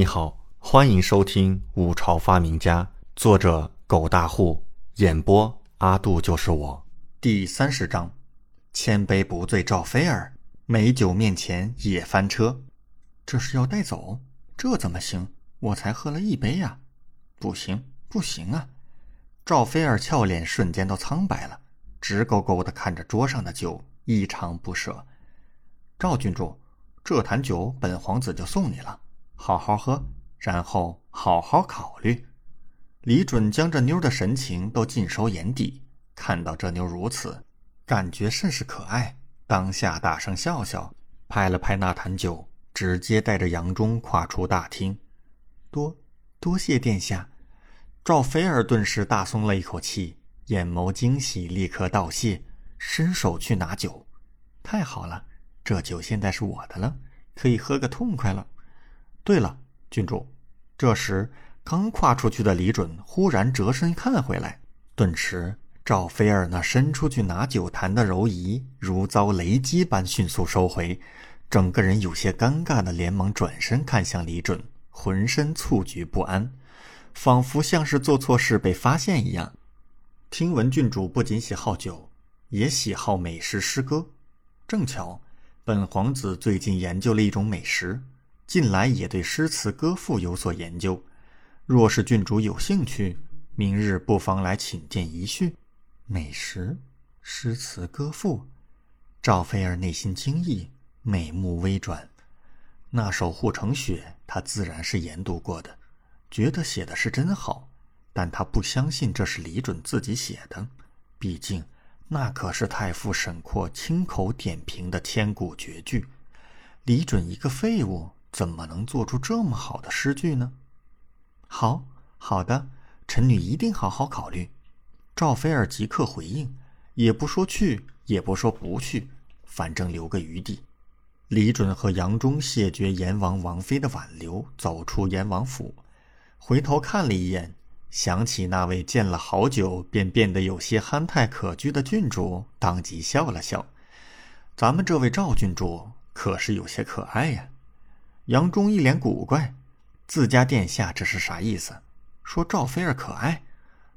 你好，欢迎收听《五朝发明家》，作者狗大户，演播阿杜就是我。第三十章：千杯不醉赵飞儿，美酒面前也翻车。这是要带走？这怎么行？我才喝了一杯呀！不行，不行啊！赵飞儿俏脸瞬间都苍白了，直勾勾的看着桌上的酒，异常不舍。赵郡主，这坛酒本皇子就送你了。好好喝，然后好好考虑。李准将这妞的神情都尽收眼底，看到这妞如此，感觉甚是可爱，当下大声笑笑，拍了拍那坛酒，直接带着杨忠跨出大厅。多多谢殿下。赵菲儿顿时大松了一口气，眼眸惊喜，立刻道谢，伸手去拿酒。太好了，这酒现在是我的了，可以喝个痛快了。对了，郡主。这时，刚跨出去的李准忽然折身看回来，顿时赵菲儿那伸出去拿酒坛的柔仪如遭雷击般迅速收回，整个人有些尴尬的连忙转身看向李准，浑身蹙举不安，仿佛像是做错事被发现一样。听闻郡主不仅喜好酒，也喜好美食诗歌，正巧，本皇子最近研究了一种美食。近来也对诗词歌赋有所研究，若是郡主有兴趣，明日不妨来请见一叙。美食、诗词歌赋，赵菲儿内心惊异，美目微转。那首护城雪，她自然是研读过的，觉得写的是真好，但她不相信这是李准自己写的，毕竟那可是太傅沈括亲口点评的千古绝句。李准一个废物。怎么能做出这么好的诗句呢？好好的，臣女一定好好考虑。赵菲儿即刻回应，也不说去，也不说不去，反正留个余地。李准和杨忠谢绝阎王王妃的挽留，走出阎王府，回头看了一眼，想起那位见了好久便变得有些憨态可掬的郡主，当即笑了笑。咱们这位赵郡主可是有些可爱呀。杨忠一脸古怪，自家殿下这是啥意思？说赵菲儿可爱，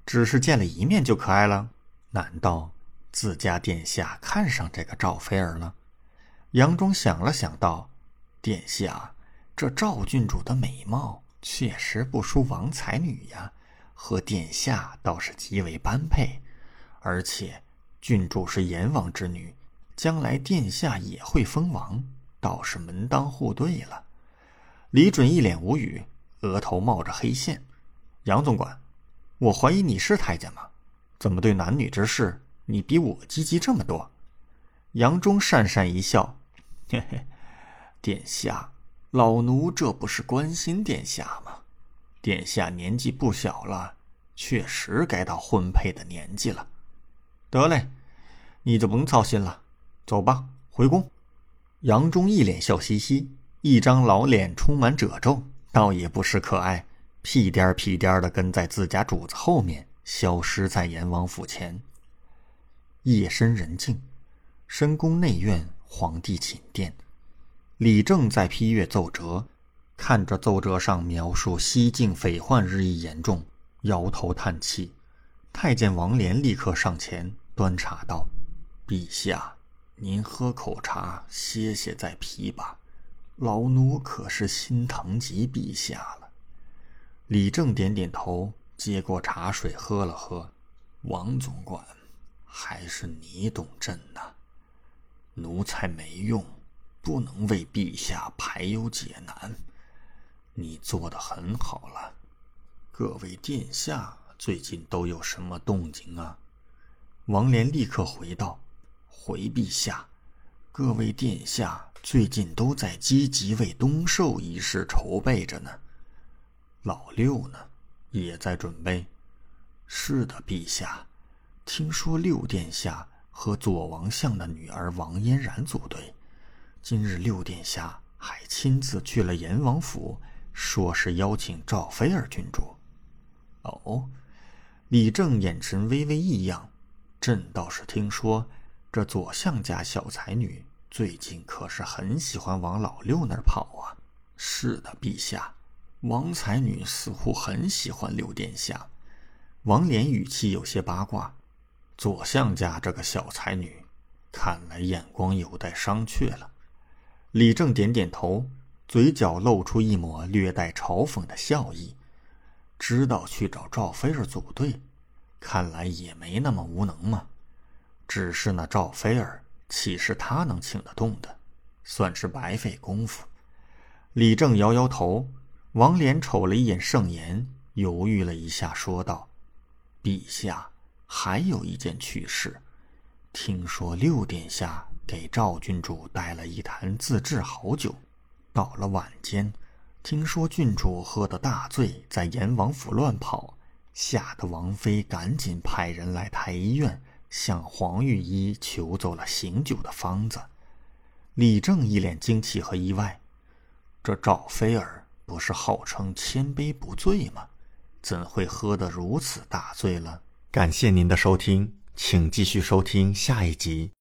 只是见了一面就可爱了？难道自家殿下看上这个赵菲儿了？杨忠想了想道：“殿下，这赵郡主的美貌确实不输王才女呀，和殿下倒是极为般配。而且郡主是阎王之女，将来殿下也会封王，倒是门当户对了。”李准一脸无语，额头冒着黑线。杨总管，我怀疑你是太监吗？怎么对男女之事你比我积极这么多？杨忠讪讪一笑，嘿嘿，殿下，老奴这不是关心殿下吗？殿下年纪不小了，确实该到婚配的年纪了。得嘞，你就甭操心了，走吧，回宫。杨忠一脸笑嘻嘻。一张老脸充满褶皱，倒也不失可爱，屁颠儿屁颠儿的跟在自家主子后面，消失在阎王府前。夜深人静，深宫内院，皇帝寝殿，李正在批阅奏折，看着奏折上描述西境匪患日益严重，摇头叹气。太监王莲立刻上前端茶道：“陛下，您喝口茶，歇歇再批吧。”老奴可是心疼极陛下了。李正点点头，接过茶水喝了喝。王总管，还是你懂朕呐。奴才没用，不能为陛下排忧解难。你做的很好了。各位殿下最近都有什么动静啊？王莲立刻回道：“回陛下，各位殿下。”最近都在积极为东狩一事筹备着呢。老六呢，也在准备。是的，陛下，听说六殿下和左王相的女儿王嫣然组队。今日六殿下还亲自去了阎王府，说是邀请赵飞儿郡主。哦，李正眼神微微异样。朕倒是听说，这左相家小才女。最近可是很喜欢往老六那儿跑啊！是的，陛下，王才女似乎很喜欢六殿下。王莲语气有些八卦：“左相家这个小才女，看来眼光有待商榷了。”李正点点头，嘴角露出一抹略带嘲讽的笑意。知道去找赵菲儿组队，看来也没那么无能嘛。只是那赵菲儿，岂是他能请得动的？算是白费功夫。李正摇摇头。王莲瞅了一眼盛言，犹豫了一下，说道：“陛下，还有一件趣事。听说六殿下给赵郡主带了一坛自制好酒，到了晚间，听说郡主喝得大醉，在阎王府乱跑，吓得王妃赶紧派人来太医院，向黄御医求走了醒酒的方子。”李正一脸惊奇和意外：“这赵飞儿。”不是号称千杯不醉吗？怎会喝得如此大醉了？感谢您的收听，请继续收听下一集。